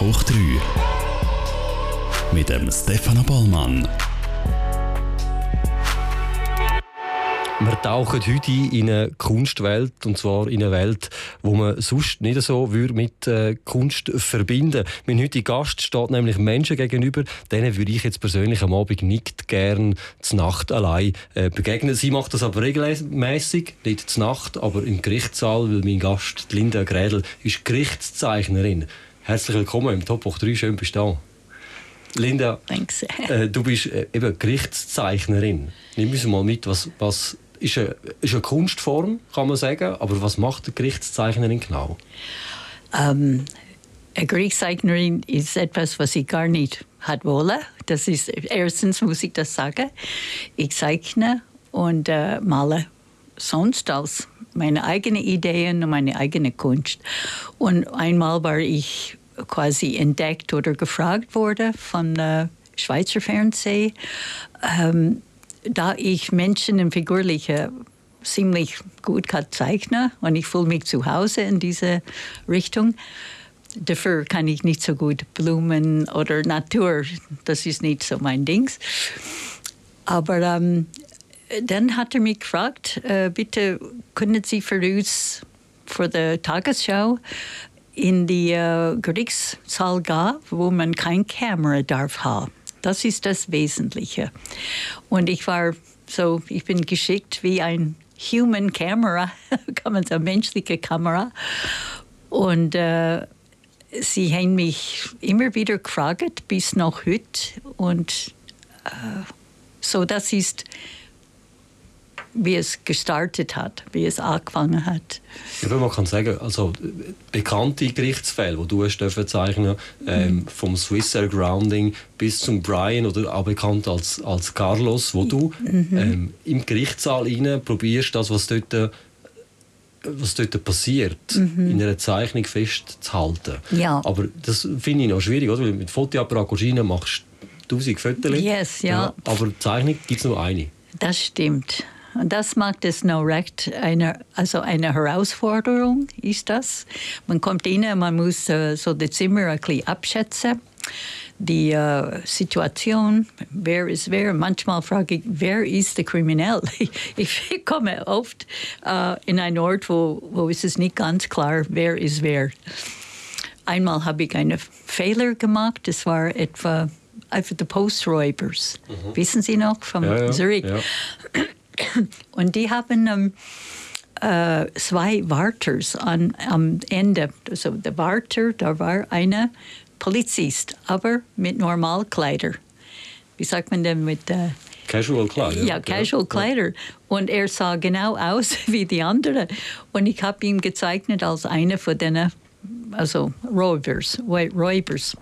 Hoch 3 mit dem Stefano Bollmann. Wir tauchen heute in eine Kunstwelt, und zwar in eine Welt, wo man sonst nicht so mit äh, Kunst verbinden Mein heutiger Gast steht nämlich Menschen gegenüber, denen würde ich jetzt persönlich am Abend nicht gern zur Nacht allein äh, begegnen. Sie macht das aber regelmäßig, nicht zur Nacht, aber im Gerichtssaal, weil mein Gast, Linda Grädel, ist Gerichtszeichnerin. Herzlich willkommen im Top 3, schön bist du da. Linda, äh, du bist äh, eben Gerichtszeichnerin. Nimm uns mal mit, was, was ist eine, ist eine Kunstform, kann man sagen. Aber was macht eine Gerichtszeichnerin genau? Um, eine Gerichtszeichnerin ist etwas, was ich gar nicht hat wollen. Das ist, erstens muss ich das sagen. Ich zeichne und äh, male sonst als meine eigenen Ideen und meine eigene Kunst. Und einmal war ich quasi entdeckt oder gefragt worden von äh, Schweizer Fernsehen. Ähm, da ich Menschen im Figurlichen ziemlich gut kann zeichnen und ich fühle mich zu Hause in diese Richtung. Dafür kann ich nicht so gut Blumen oder Natur, das ist nicht so mein Ding. Aber ähm, dann hat er mich gefragt, äh, bitte können Sie für uns für die Tagesschau in die äh, Gerichtssaal gehen, wo man keine Kamera darf haben. Das ist das Wesentliche. Und ich war so, ich bin geschickt wie ein Human Camera, kann man sagen, menschliche Kamera. Und äh, sie haben mich immer wieder gefragt, bis noch heute. Und äh, so, das ist wie es gestartet hat, wie es angefangen hat. Ja, man kann sagen, also bekannte Gerichtsfälle, die du hast zeichnen ähm, mhm. vom Swiss Air Grounding bis zum Brian oder auch bekannt als, als Carlos, wo du mhm. ähm, im Gerichtssaal rein probierst, das, was dort was dort passiert, mhm. in einer Zeichnung festzuhalten. Ja. Aber das finde ich noch schwierig, oder? Weil mit Fotoapparat machst du tausend Fotos. Yes, ja. ja. Aber Zeichnung gibt es nur eine. Das stimmt. Und das macht es noch recht, eine, also eine Herausforderung ist das. Man kommt rein, man muss uh, so das Zimmer ein bisschen abschätzen. Die uh, Situation, wer ist wer. Manchmal frage ich, wer ist der Kriminell? Ich komme oft uh, in einen Ort, wo, wo ist es nicht ganz klar, wer ist wer. Einmal habe ich einen Fehler gemacht, das war etwa für die Posträubers. Mhm. Wissen Sie noch, von ja, ja, Zürich? Ja. Und die haben ähm, äh, zwei Warters an, am Ende. Also der Warter, da war einer Polizist, aber mit Normalkleider. Wie sagt man denn mit äh, Casual Kleider. Ja, Casual Kleider. Und er sah genau aus wie die anderen. Und ich habe ihn gezeichnet als einer von den also Räubers, Räubers.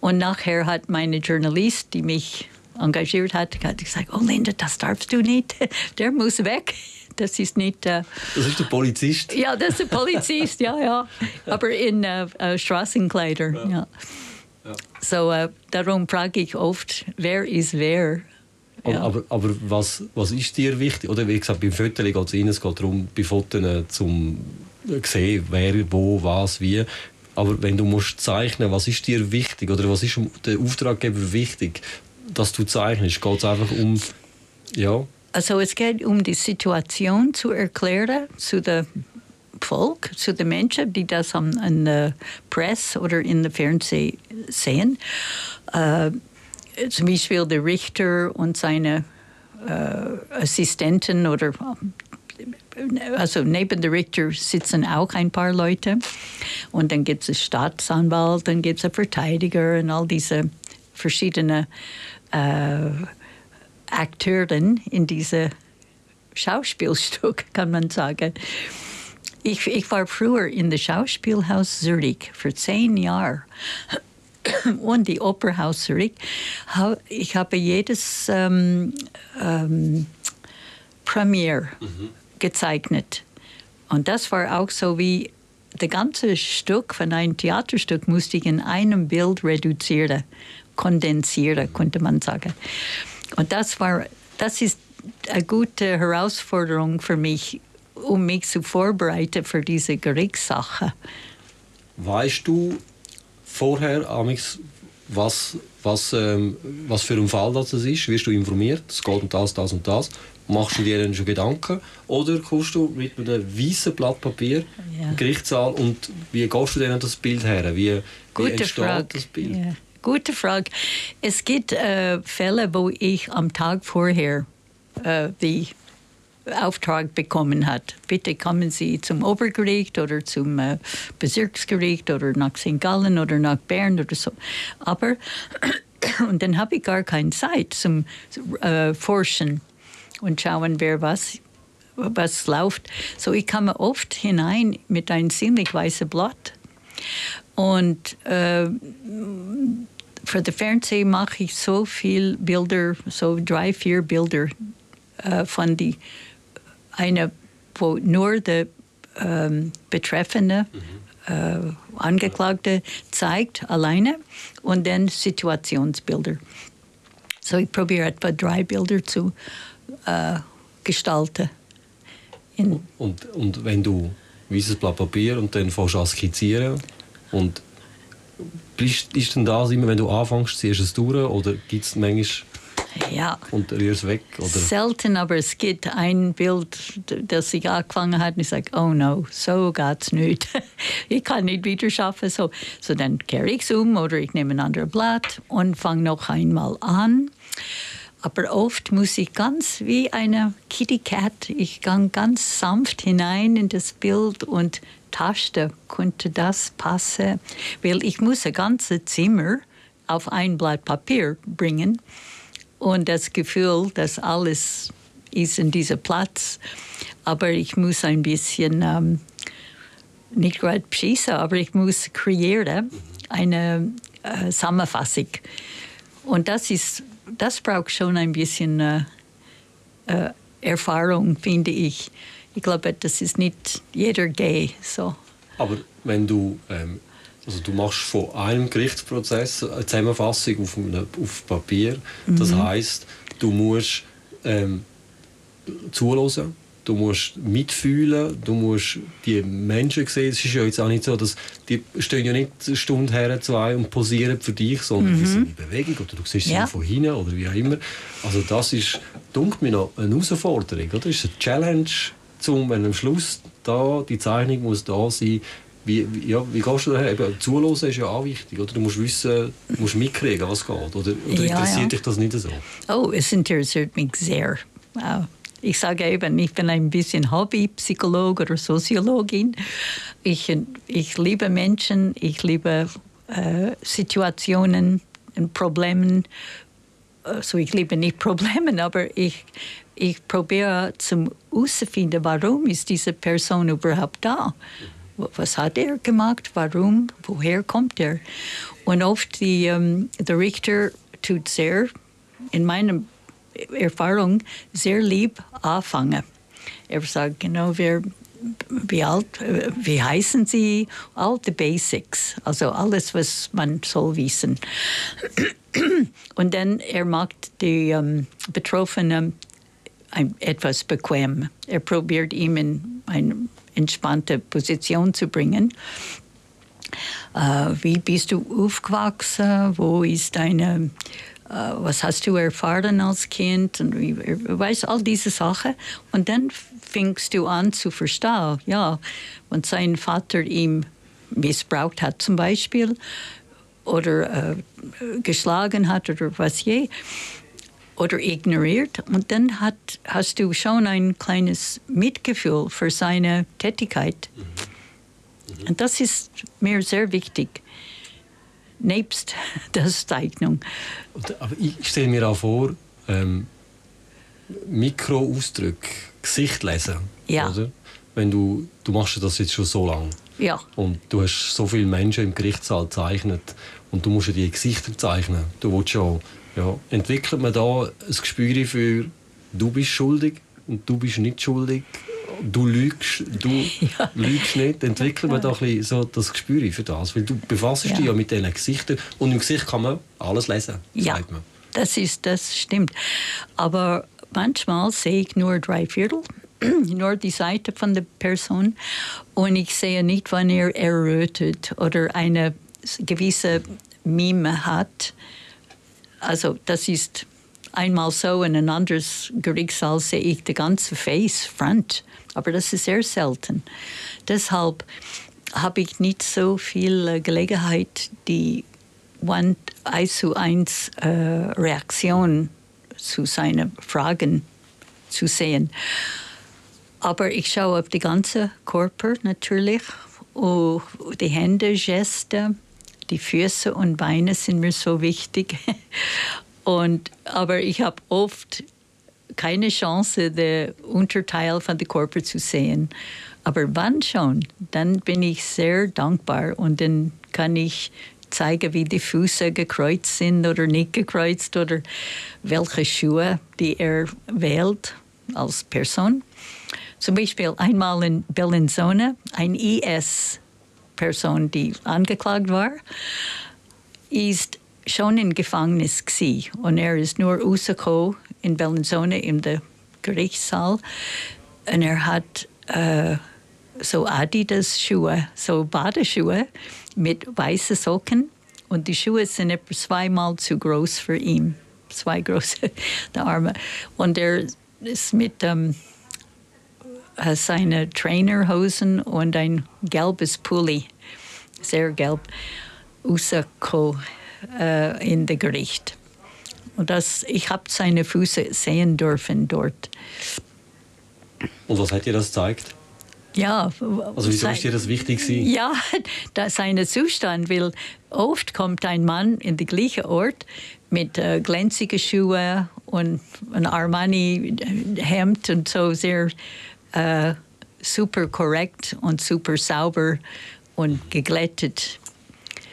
Und nachher hat meine Journalist, die mich engagiert hat, hat gesagt, oh Linda, das darfst du nicht, der muss weg. Das ist nicht... Äh, das ist der Polizist? Ja, das ist der Polizist, ja, ja. Aber in äh, äh, Straßenkleider, ja. ja. ja. So, äh, darum frage ich oft, wer ist wer? Ja. Aber, aber was, was ist dir wichtig? Oder wie gesagt, beim Fotos geht es rein, es geht darum, bei Fotos äh, zum sehen, wer, wo, was, wie. Aber wenn du musst zeichnen, was ist dir wichtig oder was ist der Auftraggeber wichtig, dass du zeichnest? Geht es einfach um, ja? Also es geht um die Situation zu erklären zu dem Volk, zu den Menschen, die das in der Presse oder in der Fernsehen sehen. Äh, zum Beispiel der Richter und seine äh, Assistenten oder also neben der Richter sitzen auch ein paar Leute und dann gibt es einen Staatsanwalt, dann gibt es einen Verteidiger und all diese verschiedenen äh, Akteurin in diesem Schauspielstück, kann man sagen. Ich, ich war früher in der Schauspielhaus Zürich für zehn Jahre und die Operhaus Zürich. Ich habe jedes ähm, ähm, Premiere mhm. gezeichnet. Und das war auch so wie das ganze Stück von einem Theaterstück musste ich in einem Bild reduzieren kondensieren, könnte man sagen. Und das war, das ist eine gute Herausforderung für mich, um mich zu vorbereiten für diese Gerichtssache. Weißt du vorher, Amix, was, was, ähm, was für ein Fall das ist? Wirst du informiert? Es geht um das, das und das. Machst du dir dann schon Gedanken? Oder kommst du mit einem weißen Blatt Papier ja. im Gerichtssaal und wie gehst du denn das Bild her? Wie, wie entsteht Frage. das Bild? Ja. Gute Frage. Es gibt äh, Fälle, wo ich am Tag vorher äh, die Auftrag bekommen hat. Bitte kommen Sie zum Obergericht oder zum äh, Bezirksgericht oder nach St. Gallen oder nach Bern oder so. Aber und dann habe ich gar keine Zeit zum äh, Forschen und schauen, wer was was läuft. So ich komme oft hinein mit einem ziemlich weißen Blatt und äh, für den Fernsehen mache ich so viel Bilder, so drei, vier Bilder äh, von die eine, wo nur der ähm, Betreffende, mhm. äh, Angeklagte zeigt, alleine, und dann Situationsbilder. So ich probiere etwa drei Bilder zu äh, gestalten. Und, und, und, wenn du weißes Blatt Papier und dann fängst du an skizzieren und ist, ist denn das immer, wenn du anfängst, ziehst du es durch oder gibt es manchmal ja. Und rührst weg? Oder? Selten, aber es gibt ein Bild, das ich angefangen habe und ich sage, oh no, so geht es nicht. ich kann nicht wieder schaffen. So, so dann kehre ich es um oder ich nehme ein anderes Blatt und fange noch einmal an. Aber oft muss ich ganz wie eine Kitty Cat, ich gehe ganz sanft hinein in das Bild und taste, könnte das passen? Weil ich muss ein ganzes Zimmer auf ein Blatt Papier bringen und das Gefühl, dass alles ist in diesem Platz. Aber ich muss ein bisschen, ähm, nicht gerade schießen, aber ich muss kreieren, eine äh, Zusammenfassung. Und das, ist, das braucht schon ein bisschen äh, äh, Erfahrung, finde ich. Ich glaube, das ist nicht jeder gay. So. Aber wenn du ähm, also du machst von einem Gerichtsprozess eine Zusammenfassung auf, einem, auf Papier. Das mhm. heißt, du musst ähm, zuhören, du musst mitfühlen, du musst die Menschen sehen. Es ist ja jetzt auch nicht so, dass die stehen ja nicht eine Stunde her, zwei und posieren für dich, sondern mhm. die sind in Bewegung oder du siehst ja. sie von hinten oder wie auch immer. Also das ist, dunkelt mir noch eine Herausforderung, oder? Das ist eine Challenge, wenn am Schluss da die Zeichnung muss da sein, wie, ja, wie gehst du daher? Eben, zuhören ist ja auch wichtig. Oder? Du musst wissen, du musst mitkriegen, was geht. Oder, oder ja, interessiert ja. dich das nicht so? Oh, es interessiert mich sehr. Ich sage eben, ich bin ein bisschen Hobbypsychologe oder Soziologin. Ich, ich liebe Menschen, ich liebe äh, Situationen und Probleme. Also ich liebe nicht Probleme, aber ich, ich probiere zum herauszufinden, warum ist diese Person überhaupt da was hat er gemacht, warum, woher kommt er. Und oft die, ähm, der Richter tut sehr, in meiner Erfahrung, sehr lieb anfangen. Er sagt, genau, wer, wie alt, wie heißen Sie, all die Basics, also alles, was man soll wissen. Und dann er macht die ähm, Betroffenen etwas bequem. Er probiert ihm in ein entspannte Position zu bringen. Äh, wie bist du aufgewachsen? Wo ist deine, was hast du erfahren als Kind? Und weißt all diese Sachen. Und dann fängst du an zu verstehen, ja, wenn sein Vater ihm missbraucht hat zum Beispiel oder äh, geschlagen hat oder was je oder ignoriert. Und dann hat, hast du schon ein kleines Mitgefühl für seine Tätigkeit. Mhm. Mhm. Und das ist mir sehr wichtig. Nebst der Zeichnung. Aber ich stelle mir auch vor, ähm, Mikroausdrücke, Gesicht lesen. Ja. Oder? Wenn du, du machst das jetzt schon so lange. Ja. Und du hast so viele Menschen im Gerichtssaal gezeichnet und du musst ja die Gesichter zeichnen. Du willst schon ja, entwickelt man da ein Gespür für, du bist schuldig und du bist nicht schuldig, du lügst, du ja. lügst nicht, entwickelt man da ein bisschen so das Gespür für das, weil du befasst ja. dich ja mit diesen Gesichtern und im Gesicht kann man alles lesen, ja, sagt man. Das, ist, das stimmt. Aber manchmal sehe ich nur drei Viertel nur die Seite von der Person und ich sehe nicht, wann er errötet oder eine gewisse Mime hat. Also das ist einmal so, in ein anderes Gerichtssaal sehe ich die ganze Face, Front, aber das ist sehr selten. Deshalb habe ich nicht so viel äh, Gelegenheit, die one, eins zu eins äh, Reaktion zu seinen Fragen zu sehen. Aber ich schaue auf die ganze Körper natürlich. Oh, die Hände, Geste, die Füße und Beine sind mir so wichtig. Und, aber ich habe oft keine Chance, den Unterteil von der Körper zu sehen. Aber wann schon, dann bin ich sehr dankbar und dann kann ich zeigen, wie die Füße gekreuzt sind oder nicht gekreuzt oder welche Schuhe die er wählt als Person. Zum Beispiel einmal in Bellinzona, ein IS-Person, die angeklagt war, ist schon im Gefängnis gewesen. und er ist nur rausgekommen in Bellinzona in der Gerichtssaal. Und er hat äh, so Adidas-Schuhe, so Badeschuhe mit weißen Socken. Und die Schuhe sind etwa zweimal zu groß für ihn, zwei große der Arme. Und er ist mit ähm, seine Trainerhosen und ein gelbes Pulli, sehr gelb, rausgekommen äh, in der Gericht. Und das, ich habe seine Füße sehen dürfen dort. Und was hat dir das gezeigt? Ja. Also wieso ist dir das wichtig gewesen? Ja, da sein Zustand, weil oft kommt ein Mann in den gleichen Ort mit äh, glänzigen Schuhen und ein Armani-Hemd und so sehr äh, super korrekt und super sauber und geglättet.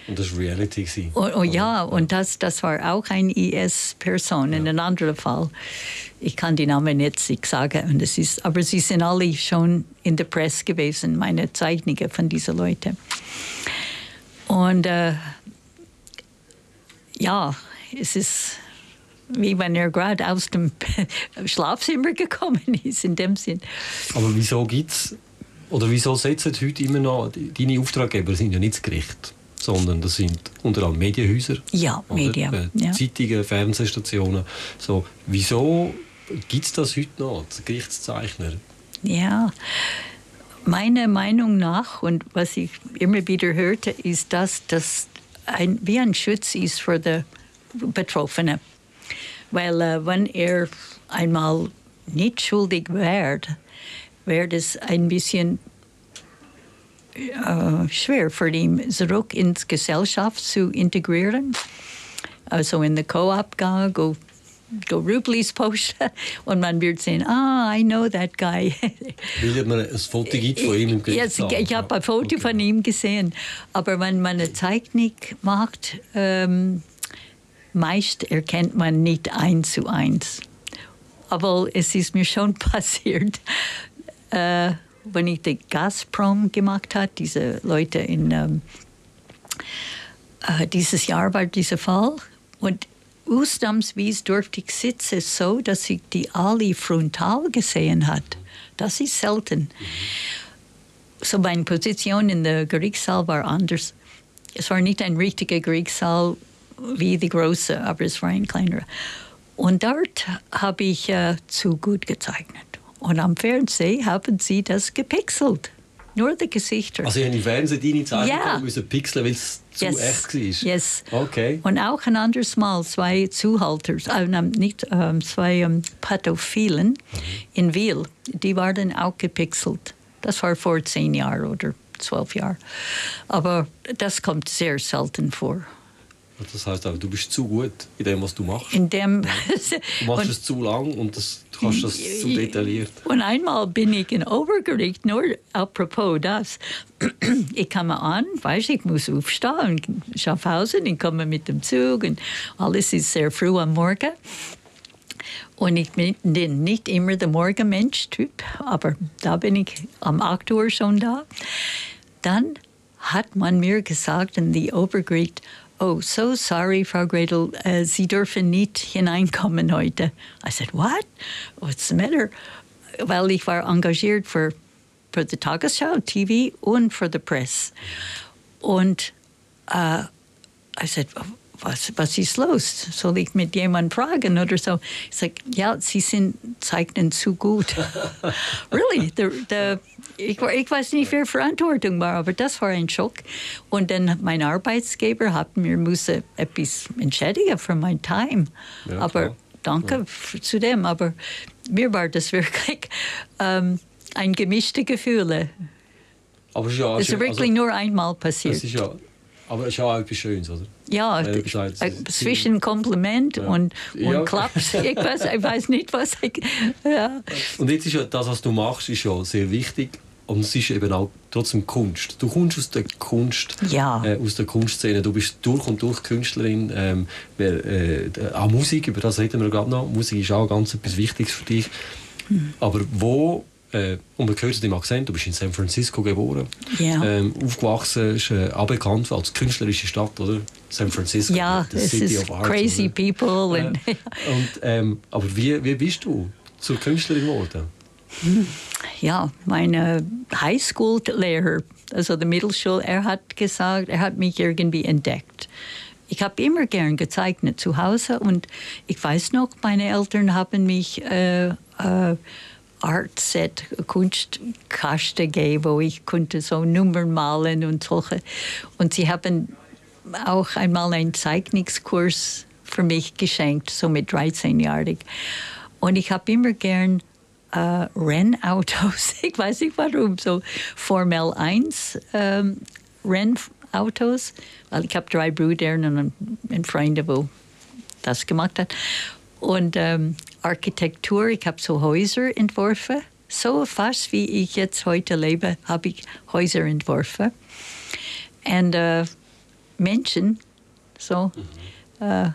Und das war Reality. Und, oh, ja, und das, das war auch eine IS-Person in einem anderen Fall. Ich kann die Namen jetzt nicht sagen, und es ist, aber sie sind alle schon in der Presse gewesen, meine Zeichnungen von diesen Leuten. Und äh, ja, es ist wie wenn er gerade aus dem Schlafzimmer gekommen ist, in dem Sinn. Aber wieso gibt's oder wieso setzen heute immer noch deine Auftraggeber sind ja nicht das Gericht? Sondern das sind unter anderem Medienhäuser. Ja, Medien. Äh, ja. Zeitungen, Fernsehstationen. So, wieso gibt es das heute noch, Gerichtszeichner? Ja, meiner Meinung nach und was ich immer wieder hörte, ist, dass das ein, wie ein Schutz ist für die Betroffenen. Weil äh, wenn er einmal nicht schuldig wird, wird es ein bisschen äh, schwer für ihn, zurück ins Gesellschaft zu integrieren. Also in der Co-op go, go Rublis posten und man wird sehen, ah, I know that guy. Will man ein Foto gibt von ihm im Yes, ich habe ein Foto okay. von ihm gesehen. Aber wenn man eine Zeichnung macht, ähm, meist erkennt man nicht eins zu eins. Aber es ist mir schon passiert. Äh, wenn ich die Gazprom gemacht habe, diese Leute in ähm, äh, dieses Jahr war dieser Fall und ausnahmsweise durfte ich sitzen so, dass ich die alle frontal gesehen hat. Das ist selten. So meine Position in der Gerichtssaal war anders. Es war nicht ein richtiger Gerichtssaal wie die große, aber es war ein kleinerer. Und dort habe ich äh, zu gut gezeichnet. Und am Fernsehen haben sie das gepixelt. Nur die Gesichter. Also, im Fernsehen deine Zeichnung ja. müssen pixeln, weil es zu yes. echt war? Yes. Okay. Und auch ein anderes Mal zwei Zuhalter, äh, nicht äh, zwei ähm, Pädophilen mhm. in Wiel, die waren auch gepixelt. Das war vor zehn Jahren oder zwölf Jahren. Aber das kommt sehr selten vor. Das heißt auch, du bist zu gut in dem, was du machst. In dem du machst es zu lang und das, du kannst das zu detailliert. Und einmal bin ich in Obergericht, nur apropos das. Ich komme an, weiß ich muss aufstehen in Schaffhausen, ich komme mit dem Zug und alles ist sehr früh am Morgen. Und ich bin nicht immer der Morgenmensch-Typ, aber da bin ich am 8 Uhr schon da. Dann hat man mir gesagt in die Obergericht, oh, so sorry, Frau Gredel, uh, Sie dürfen nicht hineinkommen heute. I said, what? What's the matter? Well, ich war engagiert für, für die Tagesschau, TV und für die Presse. Und uh, I said, was, was ist los? Soll ich mit jemandem fragen oder so? Ich sage, ja, Sie sind, zeichnen zu gut. really? The, the, ich, ich weiß nicht, wer Verantwortung war, aber das war ein Schock. Und dann mein Arbeitsgeber hat mir müssen etwas entschädigen für mein Time. Ja, aber klar. danke f- zu dem. Aber mir war das wirklich ähm, ein gemischte Gefühle. Aber es ist ja, Es ist wirklich also, nur einmal passiert. Ja, aber es ist ja auch etwas Schönes, oder? Ja, gesagt äh, zwischen Kompliment und, und Ja. Klaps. Ich weiß, ich weiß nicht, was ich. Ja. Und jetzt ist ja das, was du machst, ist ja sehr wichtig. Und es ist eben auch trotzdem Kunst. Du kommst aus der Kunst, Ja. äh, aus der Kunstszene. Du bist durch und durch Künstlerin. Ähm, wer, äh, auch Musik, über das reden wir gerade noch. Musik ist auch ganz etwas Wichtiges für dich. Hm. Aber wo, äh, und man hört es im Akzent, du bist in San Francisco geboren, Ja. ähm, aufgewachsen, ist äh, auch bekannt als künstlerische Stadt, oder? San Francisco, Ja, the City of Arts, crazy oder? people. Äh, und, ähm, aber wie, wie bist du zur Künstlerin geworden? ja, meine Highschool-Lehrer, also der Mittelschule, er hat gesagt, er hat mich irgendwie entdeckt. Ich habe immer gern gezeichnet zu Hause und ich weiß noch, meine Eltern haben mich äh, äh, Artset, Kunstkasten gegeben, wo ich konnte so Nummern malen und solche. Und sie haben auch einmal einen Zeichnungskurs für mich geschenkt, so mit 13-jährig. Und ich habe immer gern äh, Rennautos, ich weiß nicht warum, so Formel 1 ähm, Rennautos, weil ich habe drei Brüder und einen, Freund, wo das gemacht hat. Und ähm, Architektur, ich habe so Häuser entworfen. So fast wie ich jetzt heute lebe, habe ich Häuser entworfen. Und äh, Menschen, so, äh,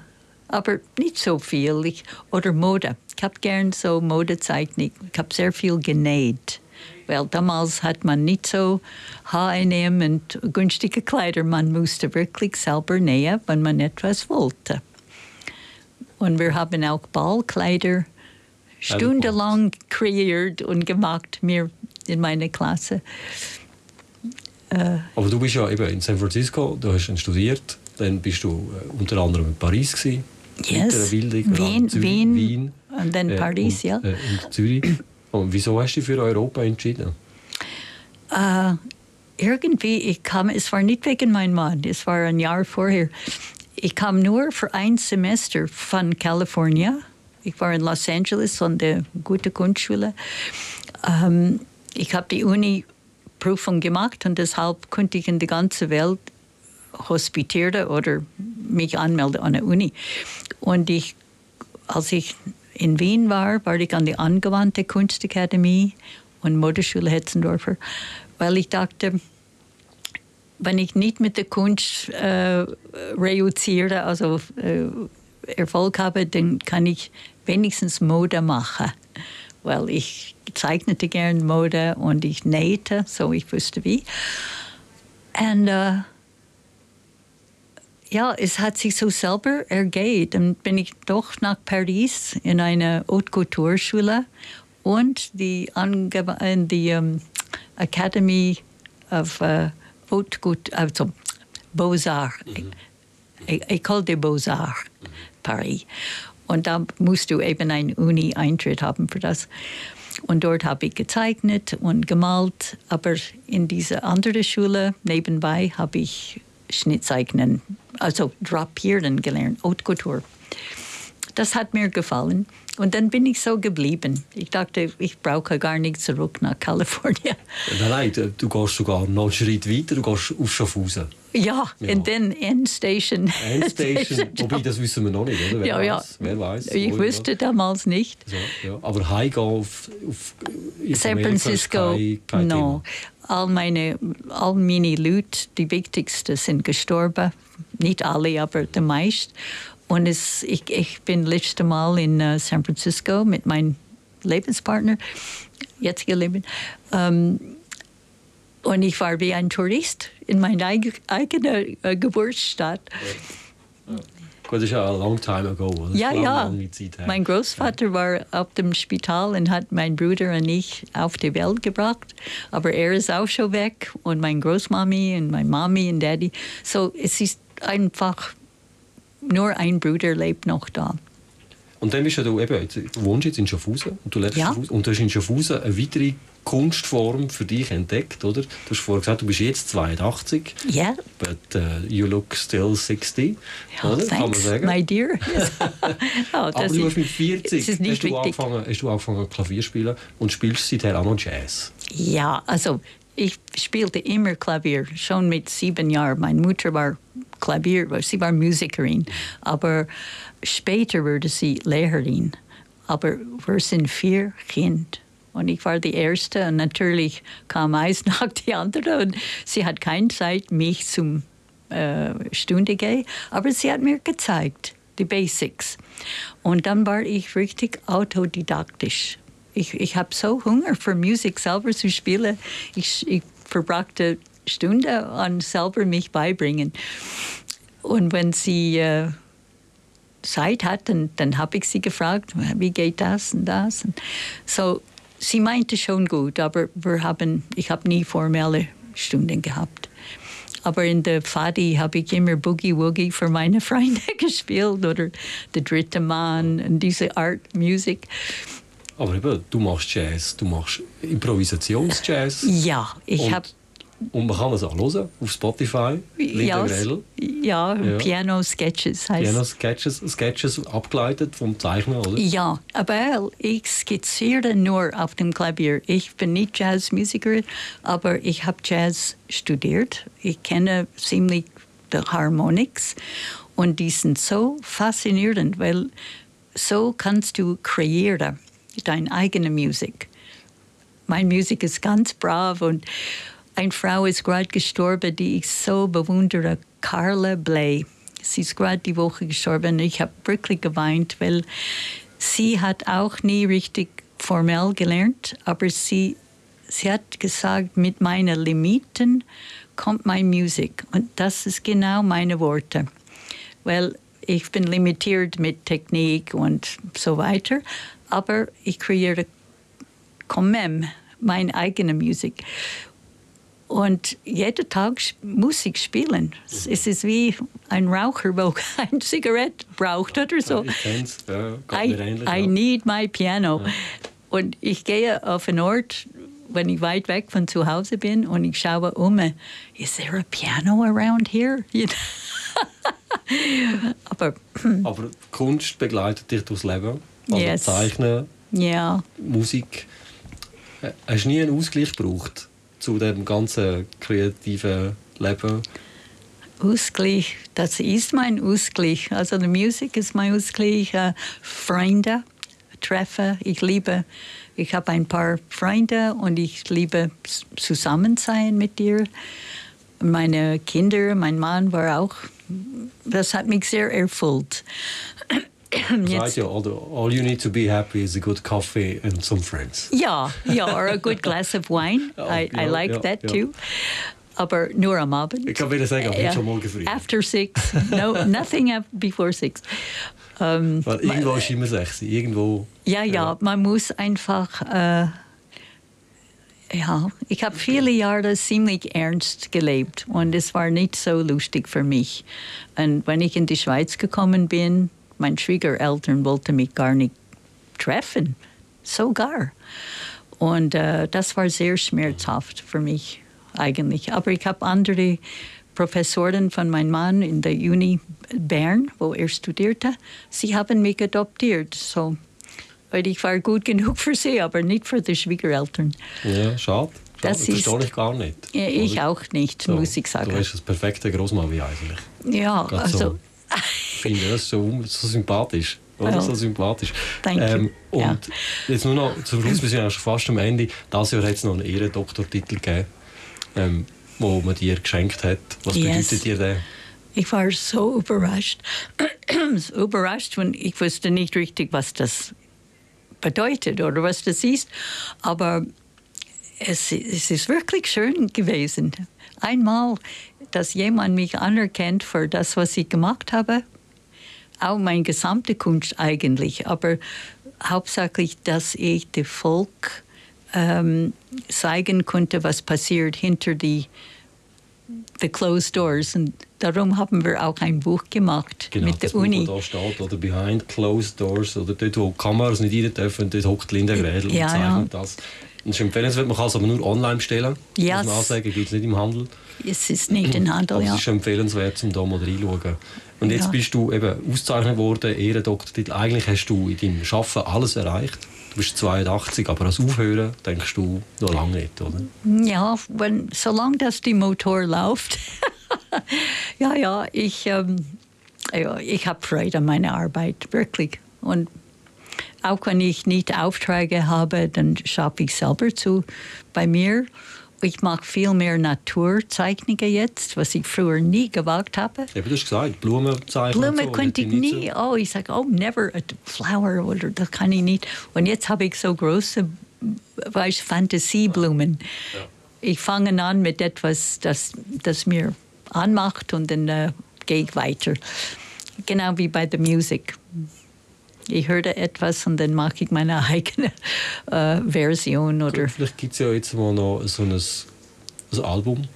aber nicht so viel. Ich, oder Mode. Ich habe gern so Modezeichnung. Ich habe sehr viel genäht. Weil damals hat man nicht so H&M und günstige Kleider. Man musste wirklich selber nähen, wenn man etwas wollte. Und wir haben auch Ballkleider stundenlang kreiert und gemacht, mir in meiner Klasse. Aber du bist ja eben in San Francisco, du hast dann studiert, dann bist du äh, unter anderem in Paris gewesen, Yes. der Bildung, Wien, Zürich, Wien, Wien und dann äh, Paris, und, ja. Äh, und Zürich. Und wieso hast du dich für Europa entschieden? Äh, irgendwie, ich kam, es war nicht wegen meinem Mann, es war ein Jahr vorher. Ich kam nur für ein Semester von Kalifornien. Ich war in Los Angeles an der guten Kunstschule. Ähm, ich habe die Uni-Prüfung gemacht und deshalb konnte ich in die ganze Welt hospitieren oder mich anmelden an der Uni. Und ich, als ich in Wien war, war ich an der Angewandte Kunstakademie und Modeschule Hetzendorfer, weil ich dachte, wenn ich nicht mit der Kunst äh, reüziere, also äh, Erfolg habe, dann kann ich wenigstens Mode machen. Weil ich zeichnete gern Mode und ich nähte, so ich wusste wie. Und äh, ja, es hat sich so selber ergeben. Dann bin ich doch nach Paris in eine Haute Couture Schule und die, Ange in die um, Academy of uh, Haute Couture, also Beaux-Arts, École des Beaux-Arts, Paris. Und da musst du eben einen Uni-Eintritt haben für das. Und dort habe ich gezeichnet und gemalt. Aber in dieser anderen Schule nebenbei habe ich Schnittzeichnen, also Drapieren gelernt, Haute Couture. Das hat mir gefallen. Und dann bin ich so geblieben. Ich dachte, ich brauche gar nicht zurück nach Kalifornien. Nein, nein, du, gehst sogar noch einen Schritt weiter, du gehst auf Schaffhausen. Ja, Ja. und dann Endstation. Endstation, wobei das wissen wir noch nicht, oder? Wer ja, ja. weiß, wer weiß. Ich wusste damals nicht. So, ja. Aber heimgehen auf, auf San Francisco, kein, kein no. All meine, all meine Leute, die wichtigsten, sind gestorben. Nicht alle, aber die meisten. Und es, ich, ich bin letzte Mal in uh, San Francisco mit meinem Lebenspartner, jetziger Leben. Ähm, und ich war wie ein Tourist in meiner eig eigenen äh, Geburtsstadt. Gut, das ist ja a long time ago. Oder? Ja, ja. Mein Großvater war auf dem Spital und hat meinen Bruder und ich auf die Welt gebracht. Aber er ist auch schon weg und meine Großmami und meine Mami und Daddy. So, es ist einfach nur ein Bruder lebt noch da. Und dann bist du eben, jetzt, du wohnst jetzt in Schaffhausen und du lebst Ja. in Schaffhausen und du hast in Schaffhausen eine weitere Kunstform für dich entdeckt, oder? Du hast vorher gesagt, du bist jetzt 82, Ja, but uh, you look still 60, ja oder? Kann man thanks, sagen. my dear. oh, Aber du hast mit 40 es ist nicht hast, du angefangen, hast du angefangen Klavier zu spielen und spielst seither auch noch Jazz. Ja, also ich spielte immer Klavier, schon mit sieben Jahren. Meine Mutter war Klavier, sie war Musikerin, aber später wurde sie Lehrerin. Aber wir sind vier Kinder. Und ich war die Erste und natürlich kam eins nach die andere und sie hat keine Zeit, mich zum äh, Stunde gehen, aber sie hat mir gezeigt, die Basics. Und dann war ich richtig autodidaktisch. Ich, ich habe so Hunger für Musik selber zu spielen. Ich, ich verbrachte Stunden an selber mich beibringen. Und wenn sie äh, Zeit hat, dann, dann habe ich sie gefragt, wie geht das und das. Und so, sie meinte schon gut, aber wir haben, ich habe nie formelle Stunden gehabt. Aber in der Fadi habe ich immer Boogie Woogie für meine Freunde gespielt oder Der dritte Mann und diese Art Musik. Aber eben, du machst Jazz, du machst Improvisationsjazz Ja, ich habe und man kann es auch hören auf Spotify, Linda ja, Ja. Piano Sketches heißt Piano Sketches, Sketches abgeleitet vom Zeichner, oder? Ja, aber ich skizziere nur auf dem Klavier. Ich bin nicht Jazzmusikerin, aber ich habe Jazz studiert. Ich kenne ziemlich die Harmonics und die sind so faszinierend, weil so kannst du kreieren deine eigene Musik. Meine Musik ist ganz brav und eine Frau ist gerade gestorben, die ich so bewundere, Carla Bley. Sie ist gerade die Woche gestorben ich habe wirklich geweint, weil sie hat auch nie richtig formell gelernt, aber sie, sie hat gesagt, mit meinen Limiten kommt meine Musik. Und das ist genau meine Worte. Weil ich bin limitiert mit Technik und so weiter, aber ich kreiere quand même meine eigene Musik. Und jeden Tag muss ich spielen. Es ist wie ein Raucher, der eine Zigarette braucht oder so. Ich kenn's, ja, I. I ja. need my piano. Und ich gehe auf einen Ort, wenn ich weit weg von zu Hause bin und ich schaue um, is there a piano around here? You know? Aber Aber Kunst begleitet dich durchs Leben. Also Yes. Zeichnen, ja, Musik. Äh, Hast du nie einen Ausgleich gebraucht zu dem ganzen kreativen Leben? Ausgleich, das ist mein Ausgleich. Also die Musik ist mein Ausgleich. Äh, Freunde treffen, ich liebe, ich habe ein paar Freunde und ich liebe zusammen sein mit dir. Meine Kinder, mein Mann war auch, das hat mich sehr erfüllt. Jetzt, ja, all, the- all you need to be happy is a good coffee and some friends. ja, ja, or a good glass of wine. I, I ja, like ja, that ja. too. Aber nur am Abend. Ich kann wieder sagen, aber Ja. schon morgen früh. After six. No, nothing before six. Ähm, Weil irgendwo ist immer sechs. Irgendwo. ja, ja, man muss einfach. Äh, ja, ich habe viele Jahre ziemlich ernst gelebt und es war nicht so lustig für mich. Und wenn ich in die Schweiz gekommen bin, meine Schwiegereltern wollten mich gar nicht treffen, sogar. Und äh, das war sehr schmerzhaft für mich eigentlich. Aber ich habe andere Professoren von meinem Mann in der Uni Bern, wo er studierte, sie haben mich adoptiert. So, weil ich war gut genug für sie, aber nicht für die Schwiegereltern. Ja, schade. Das das ist- verstehe ich gar nicht. Ich Oder? auch nicht, So, muss ich Du sagen. bist das perfekte Großmami eigentlich. Ja, Gerade also. so. Ich finde das so, so sympathisch. Oder Ja. so sympathisch. Thank you. und Ja. jetzt nur noch zum Schluss, wir sind ja schon fast am Ende. Dieses Jahr hat es noch einen Ehrendoktortitel gegeben, ähm, wo man dir geschenkt hat. Was Yes. bedeutet dir der? Ich war so überrascht. so überrascht und ich wusste nicht richtig, was das bedeutet oder was das ist. Aber es, es ist wirklich schön gewesen. Einmal, dass jemand mich anerkennt für das, was ich gemacht habe. Auch meine gesamte Kunst eigentlich, aber hauptsächlich, dass ich dem Volk ähm, zeigen konnte, was passiert hinter die the closed doors. Und darum haben wir auch ein Buch gemacht genau, mit der Buch, Uni. da steht, oder behind closed doors, oder dort, wo Kameras nicht rein dürfen, dort hockt Linda Grädel ja, und zeichnet ja. das. Es ist empfehlenswert, man kann es aber nur online bestellen. Ja, Muss man ansagen, gibt es nicht im Handel. Es ist nicht in Handel, Aber ja. es ist empfehlenswert, um da mal reinschauen. Und jetzt Ja. bist du eben ausgezeichnet worden, Ehrendoktortitel. Eigentlich hast du in deinem Schaffen alles erreicht. Du bist 82, aber als Aufhören denkst du noch lange nicht, oder? Ja, wenn, solange das die Motor läuft. ja, ja, ich, ähm, ja, ich habe Freude an meiner Arbeit, wirklich. Und auch wenn ich nicht Aufträge habe, dann schaffe ich selber zu bei mir. Ich mache viel mehr Naturzeichnungen jetzt, was ich früher nie gewagt habe. Eben, du hast gesagt, Blumenzeichen und Blume so, konnte ich nie. Oh, ich sage, oh, never a flower oder das kann ich nicht. Und jetzt habe ich so große weißt, Fantasieblumen. Ich fange an mit etwas, das, das mir anmacht und dann äh, gehe ich weiter. Genau wie bei der Musik. Ich höre etwas und dann mache ich meine eigene äh, Version oder Vielleicht gibt es ja jetzt mal noch so ein, ein Album.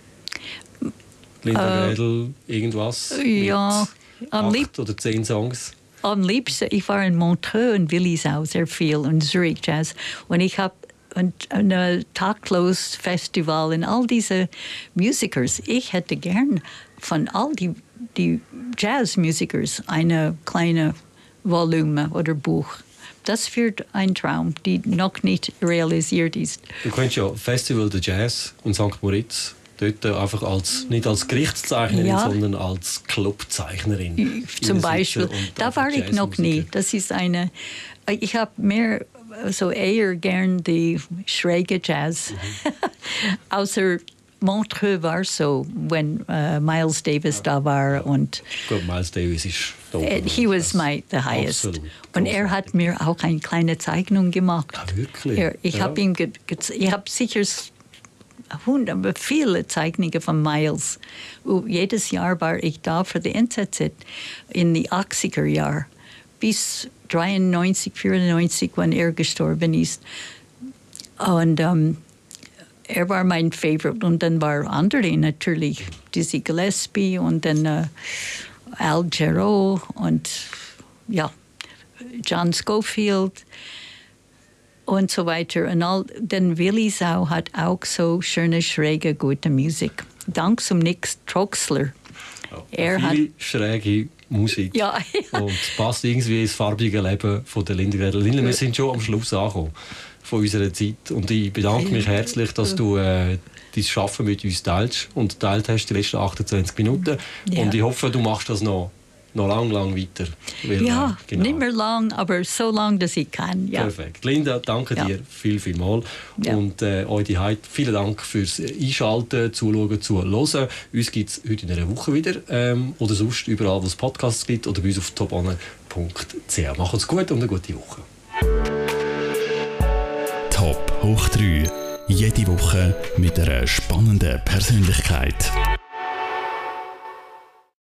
Linda Grädel, irgendwas. Äh, ja, am acht lieb- oder zehn Songs. am liebsten, ich war in Montreux und Willisau sehr viel und Zurich Jazz. Und ich habe ein, ein äh, taktlos Festival und all diese Musikers. Ich hätte gern von all die, die Jazzmusikers eine kleine Volume oder Buch. Das wird ein Traum, die noch nicht realisiert ist. Du könntest ja Festival de Jazz in St. Moritz dort einfach als, nicht als Gerichtszeichnerin, Ja. sondern als Clubzeichnerin. Zum Beispiel. Da war ich noch nie. Das ist eine. Ich habe mehr, so eher gern die schräge Jazz. Außer Montreux war so, wenn äh, Miles Davis da war und glaube, Miles Davis ist äh, he was my the highest. Absolut. Und er hat mir auch eine kleine Zeichnung gemacht. Ah, wirklich? Er, ich Ja. habe ihm, ge, ge, ich habe sicher s- hundert, viele Zeichnungen von Miles. Und jedes Jahr war ich da für die NZZ in die 80er Jahre bis 93, 94, wenn er gestorben ist. Und ähm, er war mein Favorite. Und dann war andere natürlich, Dizzy Gillespie und dann äh, Al Jarreau und ja, John Schofield und so weiter. Und all, denn Willisau hat auch so schöne, schräge, gute Musik. Dank zum Nick Troxler. Er hat, schräge Musik. Ja, ja. Und es passt irgendwie ins farbige Leben von der Linda Grädel. Linda, wir sind schon am Schluss angekommen von unserer Zeit. Und ich bedanke mich herzlich, dass du äh, dein Arbeiten mit uns teilst und teilt hast die letzten 28 Minuten. Ja. Und ich hoffe, du machst das noch, noch lang, lang weiter. Weil, ja, äh, genau. nicht mehr lang, aber so lang, dass ich kann. Ja. Perfekt. Linda, danke Ja. dir viel, viel mal. Ja. Und äh, euch die Heid, vielen Dank fürs Einschalten, Zuschauen, Zuhören. Uns gibt es heute in einer Woche wieder. Ähm, oder sonst überall, wo es Podcasts gibt. Oder bei uns auf toponne.ch. Macht's gut und eine gute Woche. Top hoch 3. Jede Woche mit einer spannenden Persönlichkeit.